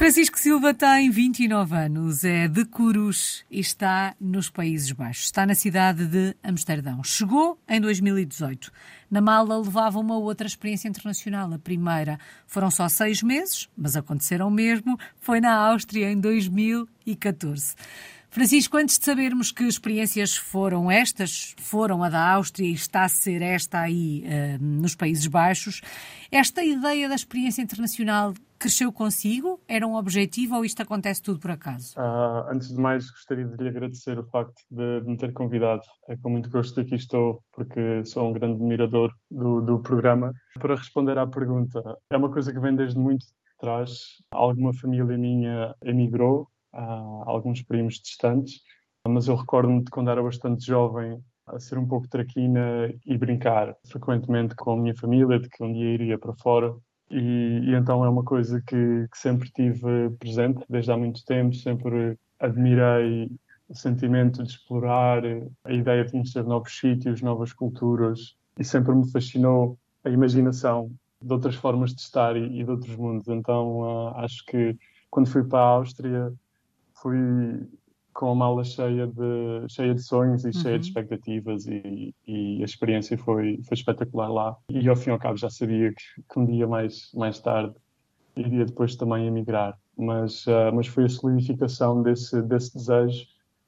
Francisco Silva tem 29 anos, é de Curus e está nos Países Baixos. Está na cidade de Amsterdão. Chegou em 2018. Na mala levava uma outra experiência internacional. A primeira foram só seis meses, mas aconteceram mesmo. Foi na Áustria em 2014. Francisco, antes de sabermos que experiências foram estas, foram a da Áustria e está a ser esta aí uh, nos Países Baixos, esta ideia da experiência internacional cresceu consigo? Era um objetivo ou isto acontece tudo por acaso? Uh, antes de mais, gostaria de lhe agradecer o facto de, de, me ter convidado. É com muito gosto que aqui estou, porque sou um grande admirador do, do programa. Para responder à pergunta, é uma coisa que vem desde muito trás. Alguma família minha emigrou, uh, alguns primos distantes, mas eu recordo-me de quando era bastante jovem a ser um pouco traquina e brincar frequentemente com a minha família, de que um dia iria para fora e, e, então é uma coisa que, que, sempre tive presente desde há muito tempo, sempre admirei o sentimento de explorar, a ideia de conhecer novos sítios, novas culturas, e sempre me fascinou a imaginação de outras formas de estar e, e de outros mundos. Então uh, acho que quando fui para a Áustria fui com a mala cheia de, cheia de sonhos e uhum. cheia de uhum. expectativas e, e, a experiência foi, foi espetacular lá. E ao fim e ao cabo já sabia que, que um dia mais, mais tarde iria depois também emigrar. Mas, uh, mas foi a solidificação desse, desse desejo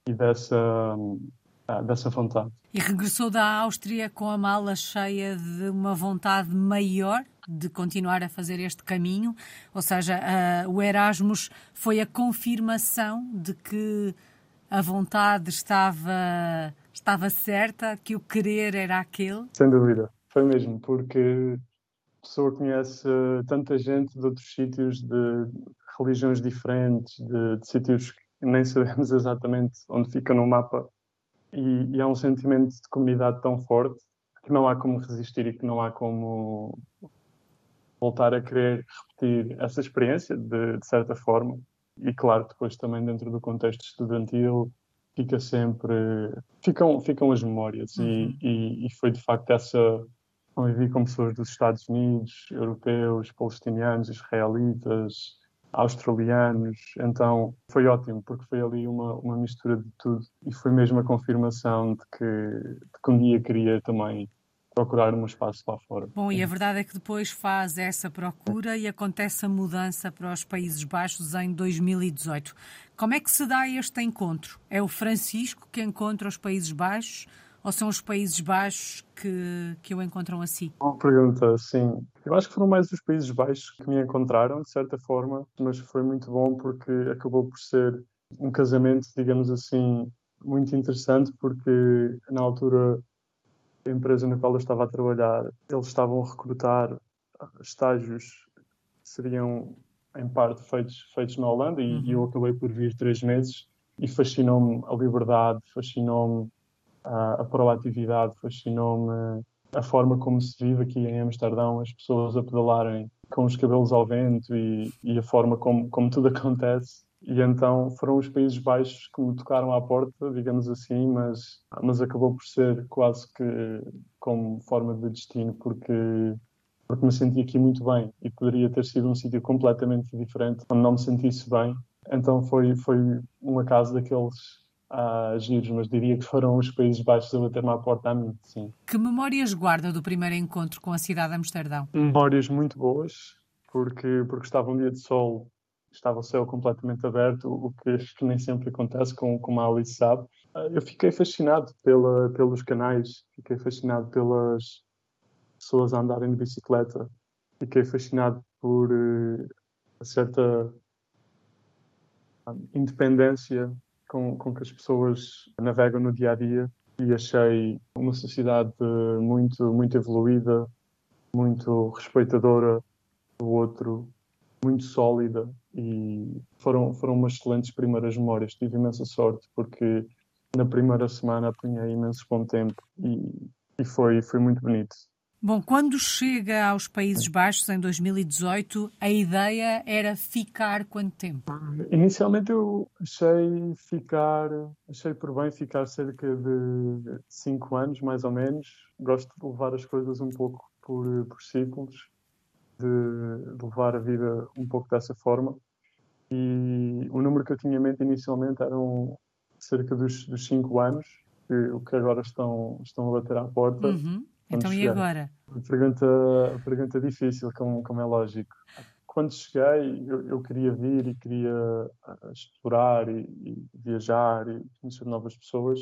e dessa, uh, dessa vontade. E regressou da Áustria com a mala cheia de uma vontade maior de continuar a fazer este caminho, ou seja, uh, o Erasmus foi a confirmação de que a vontade estava, estava certa, que o querer era aquele? Sem dúvida, foi mesmo, porque a pessoa conhece tanta gente de outros sítios, de religiões diferentes, de, de sítios que nem sabemos exatamente onde fica no mapa, e, e há um sentimento de comunidade tão forte que não há como resistir e que não há como voltar a querer repetir essa experiência de, de certa forma e claro, depois também dentro do contexto estudantil fica sempre ficam ficam as memórias. Uhum. e, e, e, foi de facto essa convivi com pessoas dos Estados Unidos, europeus, palestinianos, israelitas, australianos, então foi ótimo porque foi ali uma, uma mistura de tudo. E foi mesmo a confirmação de que, de que um dia queria também procurar um espaço lá fora. Bom, e a verdade é que depois faz essa procura e acontece a mudança para os Países Baixos em 2018. Como é que se dá este encontro? É o Francisco que encontra os Países Baixos ou são os Países Baixos que, que o encontram assim? Boa pergunta, sim. Eu acho que foram mais os Países Baixos que me encontraram, de certa forma, mas foi muito bom porque acabou por ser um casamento, digamos assim, muito interessante, porque na altura a empresa na qual eu estava a trabalhar, eles estavam a recrutar estágios que seriam em parte feitos, feitos na Holanda e, uhum. eu acabei por vir três meses e fascinou-me a liberdade, fascinou-me a, a proatividade, fascinou-me a forma como se vive aqui em Amsterdão, as pessoas a pedalarem com os cabelos ao vento e, e a forma como, como tudo acontece e então foram os Países Baixos que me tocaram à porta, digamos assim, mas, mas acabou por ser quase que como forma de destino, porque, porque me senti aqui muito bem e poderia ter sido um sítio completamente diferente, onde não me sentisse bem. Então foi, foi um acaso daqueles ah, giros, mas diria que foram os Países Baixos a bater-me à porta a mim, sim. Que memórias guarda do primeiro encontro com a cidade de Amsterdão? Memórias muito boas, porque, porque estava um dia de sol estava o céu completamente aberto, o que, nem sempre acontece, com, como a Alice sabe. Ah, eu fiquei fascinado pela, pelos canais, fiquei fascinado pelas pessoas a andarem de bicicleta, fiquei fascinado por uh, certa independência com, com que as pessoas navegam no dia a dia e achei uma sociedade muito, muito evoluída, muito respeitadora do outro, muito sólida e foram, foram umas excelentes primeiras memórias. Tive imensa sorte porque na primeira semana apanhei imenso bom tempo e, e foi, foi muito bonito. Bom, quando chega aos Países Baixos em 2018, a ideia era ficar quanto tempo? Inicialmente eu achei ficar, achei por bem ficar cerca de cinco anos, mais ou menos. Gosto de levar as coisas um pouco por, por ciclos de, levar a vida um pouco dessa forma. e o número que eu tinha em mente inicialmente eram cerca dos, dos cinco anos, que, o que agora estão, estão a bater à porta. Uhum. Então, cheguei. e agora? Pergunta, pergunta difícil, como, como é lógico. Quando cheguei, eu, eu queria vir e queria ah, explorar e, e viajar e conhecer novas pessoas.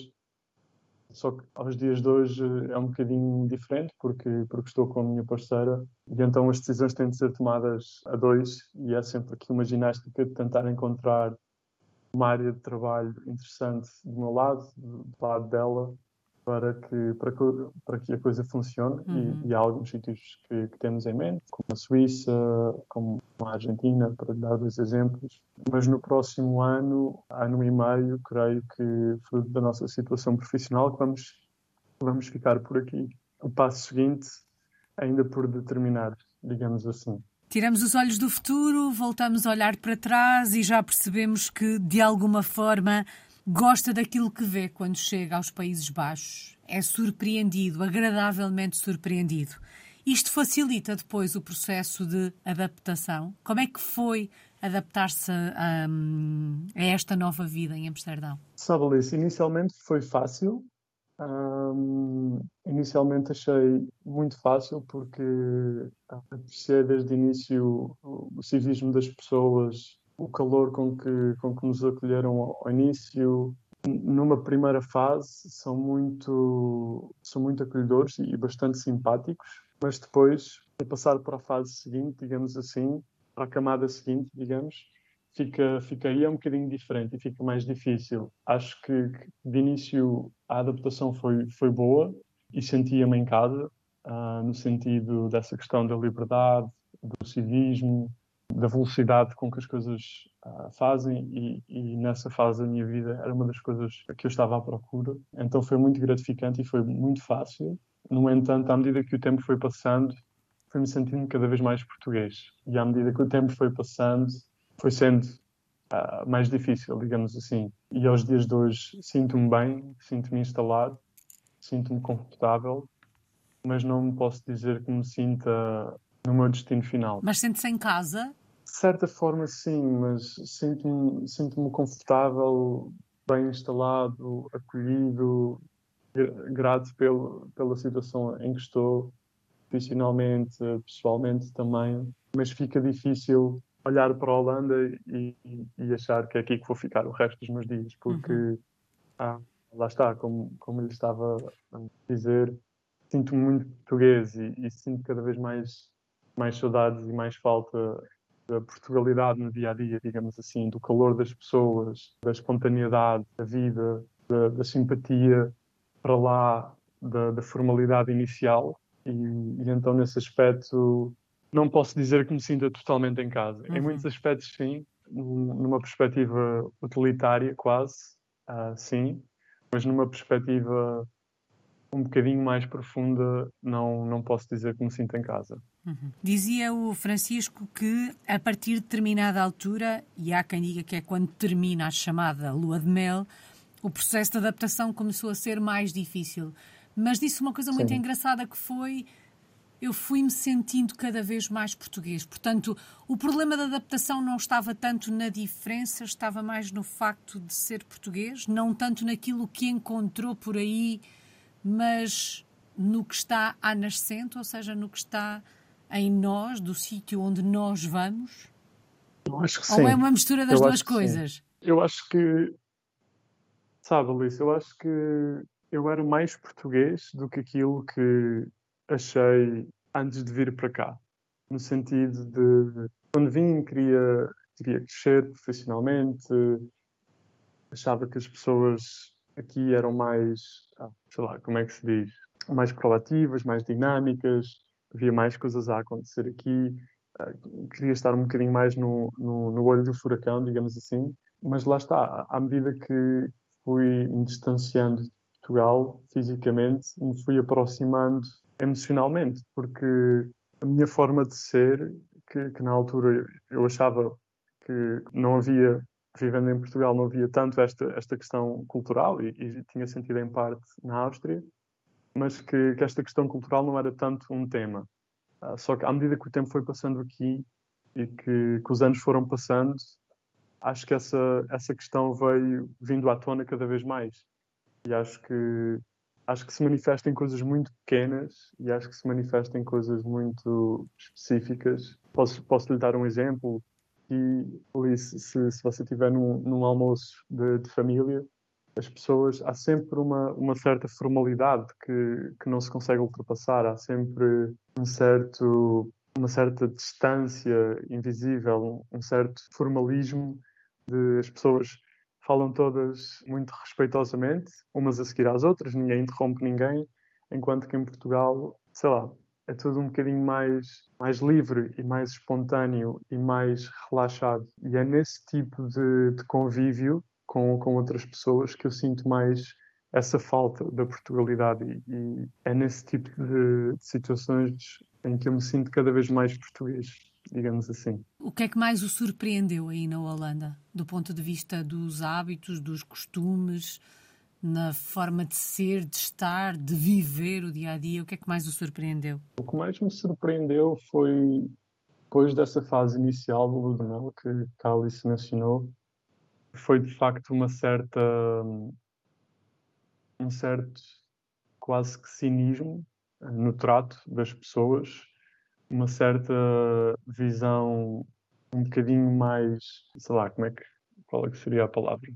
Só que aos dias de hoje é um bocadinho diferente porque, porque estou com a minha parceira e então as decisões têm de ser tomadas a dois e é sempre aqui uma ginástica de tentar encontrar uma área de trabalho interessante do meu lado, do lado dela, para que, para que, para que a coisa funcione. Uhum. E, e, há alguns sítios que, que, temos em mente, como a Suíça, como a Argentina, para dar dois exemplos. Mas no próximo ano, ano e meio, creio que, fruto da nossa situação profissional, vamos, vamos ficar por aqui. O passo seguinte, ainda por determinar, digamos assim. Tiramos os olhos do futuro, voltamos a olhar para trás e já percebemos que, de alguma forma, gosta daquilo que vê quando chega aos Países Baixos. É surpreendido, agradavelmente surpreendido. Isto facilita depois o processo de adaptação? Como é que foi adaptar-se a, a, esta nova vida em Amsterdão? Sabe, Alice, inicialmente foi fácil, um, inicialmente achei muito fácil porque apreciei desde o início o civismo das pessoas, o calor com que, com que nos acolheram ao, início. Numa primeira fase são muito, são muito acolhedores e bastante simpáticos, mas depois, a passar para a fase seguinte, digamos assim, para a camada seguinte, digamos, fica, fica aí é um bocadinho diferente e fica mais difícil. Acho que, que de início a adaptação foi, foi boa e sentia-me em casa, uh, no sentido dessa questão da liberdade, do civismo, da velocidade com que as coisas uh, fazem e, e, nessa fase da minha vida era uma das coisas que eu estava à procura. Então foi muito gratificante e foi muito fácil. No entanto, à medida que o tempo foi passando, fui-me sentindo cada vez mais português. E à medida que o tempo foi passando, foi sendo uh, mais difícil, digamos assim. E aos dias de hoje sinto-me bem, sinto-me instalado, sinto-me confortável, mas não posso dizer que me sinta no meu destino final. Mas sente-se em casa? De certa forma, sim, mas sinto-me sinto confortável, bem instalado, acolhido, grato pelo, pela situação em que estou, profissionalmente, pessoalmente também. Mas fica difícil olhar para a Holanda e, e, achar que é aqui que vou ficar o resto dos meus dias, porque uhum. ah, lá está, como, como ele estava a dizer, sinto-me muito português e, e, sinto cada vez mais, mais saudades e mais falta da Portugalidade no dia a dia, digamos assim, do calor das pessoas, da espontaneidade da vida, da, da simpatia para lá da, da formalidade inicial. E, e, então, nesse aspecto, não posso dizer que me sinta totalmente em casa. Uhum. Em muitos aspectos, sim, numa perspectiva utilitária, quase, uh, sim, mas numa perspectiva um bocadinho mais profunda, não, não posso dizer que me sinto em casa. Uhum. Dizia o Francisco que a partir de determinada altura, e há quem diga que é quando termina a chamada lua de mel, o processo de adaptação começou a ser mais difícil. Mas disse uma coisa muito Sim. engraçada que foi eu fui-me sentindo cada vez mais português. Portanto, o problema da adaptação não estava tanto na diferença, estava mais no facto de ser português, não tanto naquilo que encontrou por aí, mas no que está à nascente, ou seja, no que está em nós, do sítio onde nós vamos? Eu acho que Ou sim. é uma mistura das eu duas coisas? Sim. Eu acho que, sabe, Alice, eu acho que eu era mais português do que aquilo que achei antes de vir para cá. No sentido de, quando vim, queria, queria crescer profissionalmente, achava que as pessoas aqui eram mais, ah, sei lá, como é que se diz? Mais proativas, mais dinâmicas, havia mais coisas a acontecer aqui. Ah, queria estar um bocadinho mais no, no, no olho do furacão, digamos assim. Mas lá está, à medida que fui me distanciando de Portugal fisicamente, me fui aproximando emocionalmente, porque a minha forma de ser, que, que na altura eu achava que não havia, vivendo em Portugal, não havia tanto esta, esta questão cultural, e, e tinha sentido em parte na Áustria, mas que, que, esta questão cultural não era tanto um tema. Uh, só que à medida que o tempo foi passando aqui e que, que os anos foram passando, acho que essa, essa questão veio vindo à tona cada vez mais. E acho que, acho que se manifesta em coisas muito pequenas e acho que se manifesta em coisas muito específicas. Posso, posso lhe dar um exemplo? E, Alice, se, se você estiver num, num almoço de, de família, as pessoas, há sempre uma, uma certa formalidade que, que não se consegue ultrapassar, há sempre um certo, uma certa distância invisível, um, certo formalismo de as pessoas falam todas muito respeitosamente, umas a seguir às outras, ninguém interrompe ninguém, enquanto que em Portugal, sei lá, é tudo um bocadinho mais, mais livre e mais espontâneo e mais relaxado. E é nesse tipo de, de convívio com, com outras pessoas que eu sinto mais essa falta da Portugalidade e, e é nesse tipo de, de, situações em que eu me sinto cada vez mais português, digamos assim. O que é que mais o surpreendeu aí na Holanda, do ponto de vista dos hábitos, dos costumes, na forma de ser, de estar, de viver o dia a dia? O que é que mais o surpreendeu? O que mais me surpreendeu foi depois dessa fase inicial do Ludmel que a Alice mencionou, foi de facto uma certa um certo quase que cinismo eh, no trato das pessoas, uma certa visão um bocadinho mais, sei lá, como é que qual é que seria a palavra?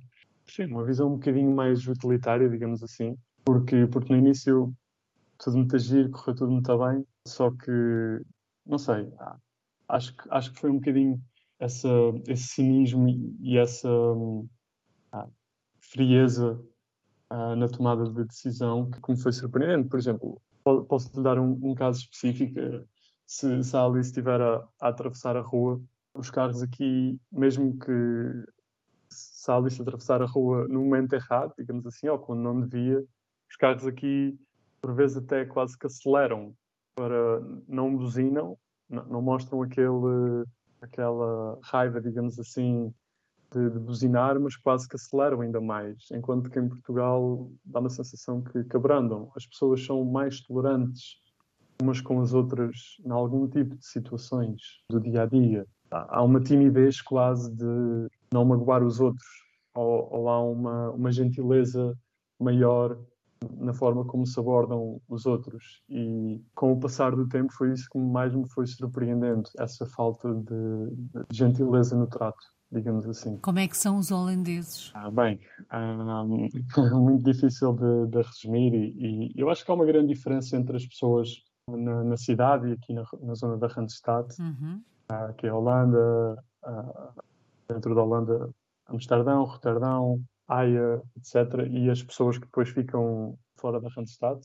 Sim, uma visão um bocadinho mais utilitária, digamos assim, porque porque no início tudo muito agir, correu tudo muito bem, só que não sei, acho que acho que foi um bocadinho essa, esse cinismo e essa ah, frieza ah, na tomada de decisão que me foi surpreendente. Por exemplo, posso-lhe dar um, um, caso específico. Se, se a Alice estiver a, a, atravessar a rua, os carros aqui, mesmo que se a Alice atravessar a rua no momento errado, digamos assim, ou quando não devia, os carros aqui, por vezes, até quase que aceleram para não buzinam, não, não mostram aquele aquela raiva, digamos assim, de, de, buzinar, mas quase que aceleram ainda mais. Enquanto que em Portugal dá uma sensação que, que abrandam. As pessoas são mais tolerantes umas com as outras em algum tipo de situações do dia a dia. Há uma timidez quase de não magoar os outros, ou, ou há uma, uma gentileza maior na forma como se abordam os outros. E com o passar do tempo foi isso que mais me foi surpreendendo, essa falta de, gentileza no trato, digamos assim. Como é que são os holandeses? Ah, bem, ah, muito difícil de, de resumir e, e, eu acho que há uma grande diferença entre as pessoas na, na cidade e aqui na, na zona da Randstad, uhum. ah, que é a Holanda, ah, dentro da Holanda, Amsterdão, Roterdão, Haia, etc., e as pessoas que depois ficam fora da Randstad,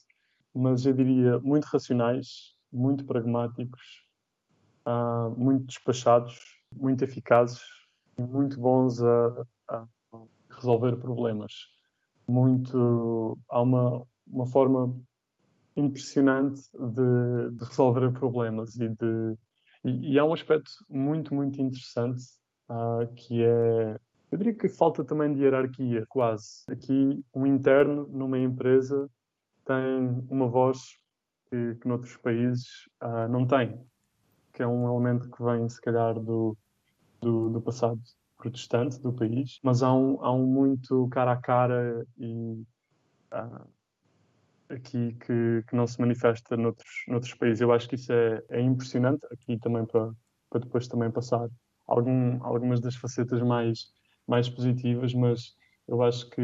mas eu diria muito racionais, muito pragmáticos, uh, muito despachados, muito eficazes, muito bons a, a resolver problemas. Muito, há uma, uma forma impressionante de, de resolver problemas e de e, e, há um aspecto muito muito interessante uh, que é eu diria que falta também de hierarquia, quase. Aqui, um interno numa empresa tem uma voz que, que noutros países uh, não tem, que é um elemento que vem, se calhar, do, do, do, passado protestante do país, mas há um, há um muito cara a cara e uh, aqui que, que não se manifesta noutros, noutros países. Eu acho que isso é, é impressionante, aqui também para, para depois também passar algum, algumas das facetas mais mais positivas, mas eu acho que,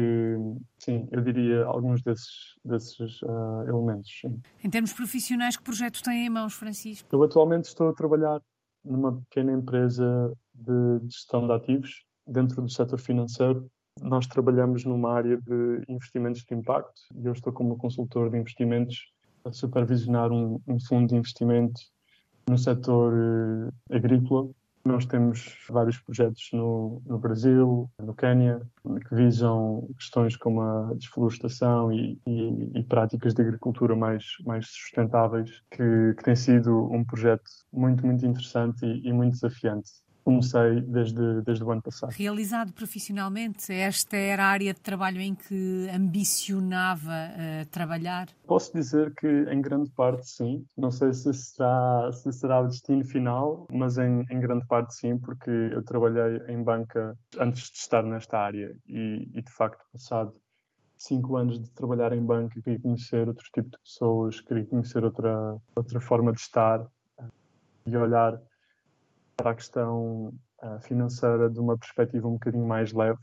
sim, eu diria alguns desses, desses uh, elementos. Sim. Em termos profissionais, que projetos têm em mãos, Francisco? Eu atualmente estou a trabalhar numa pequena empresa de gestão de ativos dentro do setor financeiro. Nós trabalhamos numa área de investimentos de impacto e eu estou como consultor de investimentos a supervisionar um, um fundo de investimento no setor uh, agrícola nós temos vários projetos no, no Brasil, no Quênia, que visam questões como a desflorestação e, e, e práticas de agricultura mais, mais sustentáveis, que, que, tem sido um projeto muito, muito interessante e, e muito desafiante. Comecei desde, desde o ano passado. Realizado profissionalmente, esta era a área de trabalho em que ambicionava uh, trabalhar? Posso dizer que em grande parte sim. Não sei se será, se será o destino final, mas em, em grande parte sim, porque eu trabalhei em banca antes de estar nesta área e, e de facto, passado cinco anos de trabalhar em banca, queria conhecer outro tipo de pessoas, queria conhecer outra, outra forma de estar e olhar para a questão uh, financeira de uma perspectiva um bocadinho mais leve,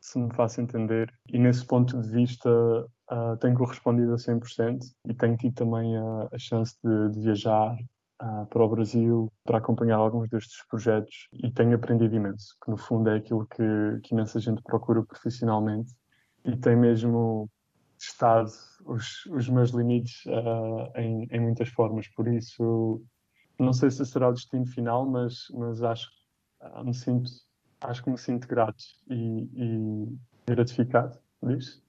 se me faço entender. E nesse ponto de vista uh, tenho correspondido a 100% e tenho tido também a, a chance de, de viajar uh, para o Brasil para acompanhar alguns destes projetos e tenho aprendido imenso, que no fundo é aquilo que, que imensa gente procura profissionalmente e tem mesmo testado os, os meus limites uh, em, em, muitas formas. Por isso, não sei se será o destino final, mas, mas acho, uh, me sinto, acho que me sinto grato e, e gratificado disso.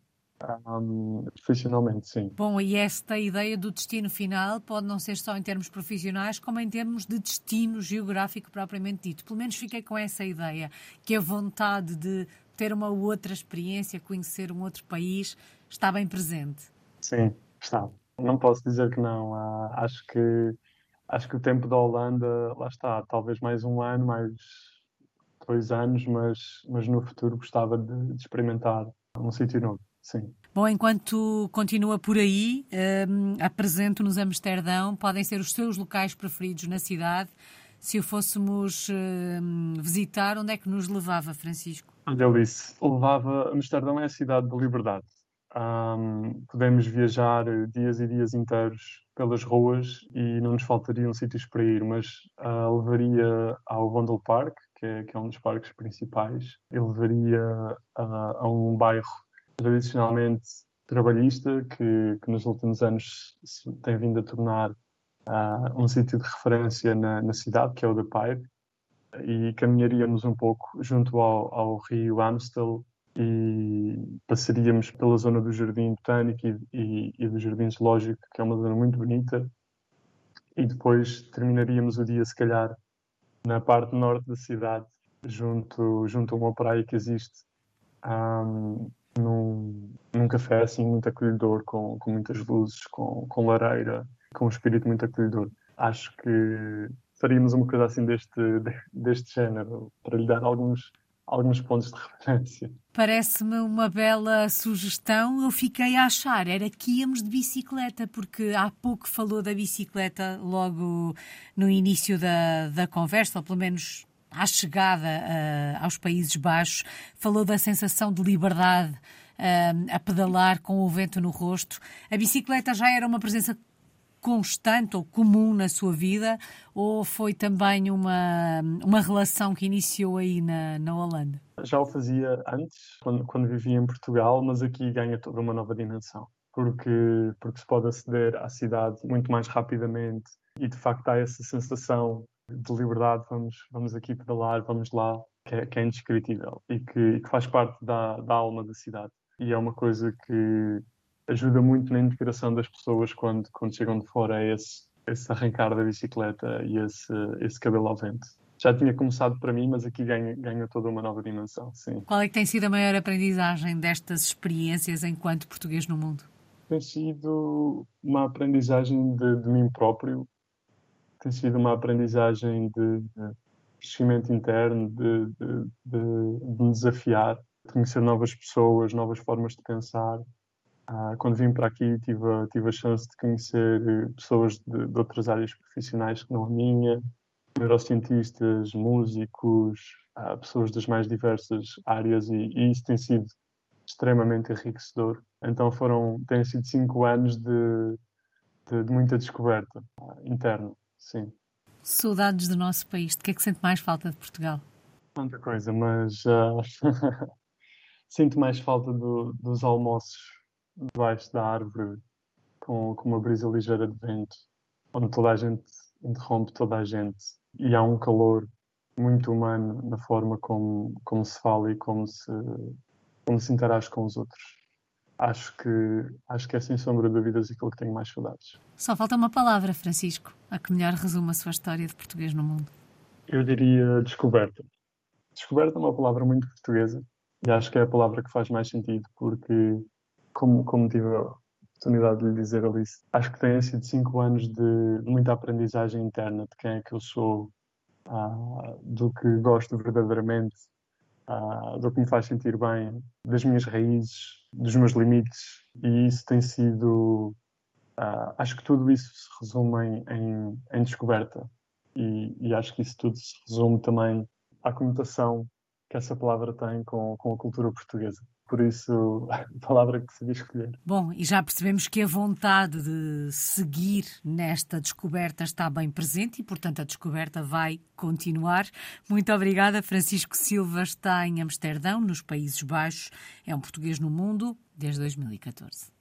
Um, profissionalmente, sim. Bom, e esta ideia do destino final pode não ser só em termos profissionais, como em termos de destino geográfico propriamente dito. Pelo menos fiquei com essa ideia, que a vontade de ter uma outra experiência, conhecer um outro país, está bem presente. Sim, está. Não posso dizer que não. Uh, acho que acho que o tempo da Holanda, lá está, talvez mais um ano, mais dois anos, mas, mas no futuro gostava de, de experimentar um sítio novo. Sim. Bom, enquanto continua por aí, um, apresento-nos Amsterdão, podem ser os seus locais preferidos na cidade. Se o fôssemos um, visitar, onde é que nos levava, Francisco? Olha, Alice, levava Amsterdão é a cidade da liberdade. Um, podemos viajar dias e dias inteiros pelas ruas e não nos faltariam sítios para ir, mas uh, levaria ao Vondel Park, que é, que é, um dos parques principais, e levaria uh, a um bairro tradicionalmente trabalhista que, que, nos últimos anos se tem vindo a tornar uh, um sítio de referência na, na, cidade, que é o da Pipe, e caminharíamos um pouco junto ao, ao rio Amstel e passaríamos pela zona do Jardim Botânico e, e, e, do Jardim Zoológico, que é uma zona muito bonita, e depois terminaríamos o dia, se calhar, na parte norte da cidade, junto, junto a uma praia que existe, um, num, num café assim muito acolhedor, com, com muitas luzes, com, com lareira, com um espírito muito acolhedor. Acho que faríamos uma coisa assim deste, deste género, para lhe dar alguns alguns pontos de referência. Parece-me uma bela sugestão. Eu fiquei a achar, era que íamos de bicicleta, porque há pouco falou da bicicleta logo no início da, da conversa, ou pelo menos à chegada uh, aos Países Baixos, falou da sensação de liberdade uh, a pedalar com o vento no rosto. A bicicleta já era uma presença constante ou comum na sua vida ou foi também uma, uma relação que iniciou aí na, na Holanda? Já o fazia antes, quando, quando vivia em Portugal, mas aqui ganha toda uma nova dimensão. Porque, porque se pode aceder à cidade muito mais rapidamente e de facto há essa sensação de liberdade, vamos, vamos aqui pedalar, vamos lá, que é, que é indescritível e que, que faz parte da, da alma da cidade. E é uma coisa que, ajuda muito na integração das pessoas quando, quando chegam de fora a esse, esse arrancar da bicicleta e esse, esse cabelo ao vento. Já tinha começado para mim, mas aqui ganha, ganha toda uma nova dimensão, sim. Qual é que tem sido a maior aprendizagem destas experiências enquanto português no mundo? Tem sido uma aprendizagem de, de mim próprio, tem sido uma aprendizagem de, de crescimento interno, de, de, de, me desafiar, de conhecer novas pessoas, novas formas de pensar, ah, quando vim para aqui tive, tive a chance de conhecer eh, pessoas de, de outras áreas profissionais que não a minha, neurocientistas, músicos, ah, pessoas das mais diversas áreas e, e, isso tem sido extremamente enriquecedor. Então foram, têm sido cinco anos de, de, de muita descoberta ah, interna, sim. Saudades do nosso país. De que é que sente mais falta de Portugal? Muita coisa, mas uh, sinto mais falta do, dos almoços debaixo da árvore com, com uma brisa ligeira de vento, onde toda a gente interrompe toda a gente e há um calor muito humano na forma como, como se fala e como se, como se interage com os outros. Acho que, acho que é sem sombra de dúvidas aquilo que tenho mais saudades. Só falta uma palavra, Francisco, a que melhor resume a sua história de português no mundo. Eu diria descoberta. Descoberta é uma palavra muito portuguesa e acho que é a palavra que faz mais sentido, porque, como, como tive a oportunidade de lhe dizer, Alice, acho que têm sido cinco anos de muita aprendizagem interna de quem é que eu sou, ah, do que gosto verdadeiramente, ah, do que me faz sentir bem, das minhas raízes, dos meus limites, e isso tem sido. Ah, acho que tudo isso se resume em, em, em descoberta, e, e acho que isso tudo se resume também à conotação que essa palavra tem com, com a cultura portuguesa. Por isso, a palavra que se escolher. Bom, e já percebemos que a vontade de seguir nesta descoberta está bem presente e, portanto, a descoberta vai continuar. Muito obrigada. Francisco Silva está em Amsterdão, nos Países Baixos. É um português no mundo desde 2014.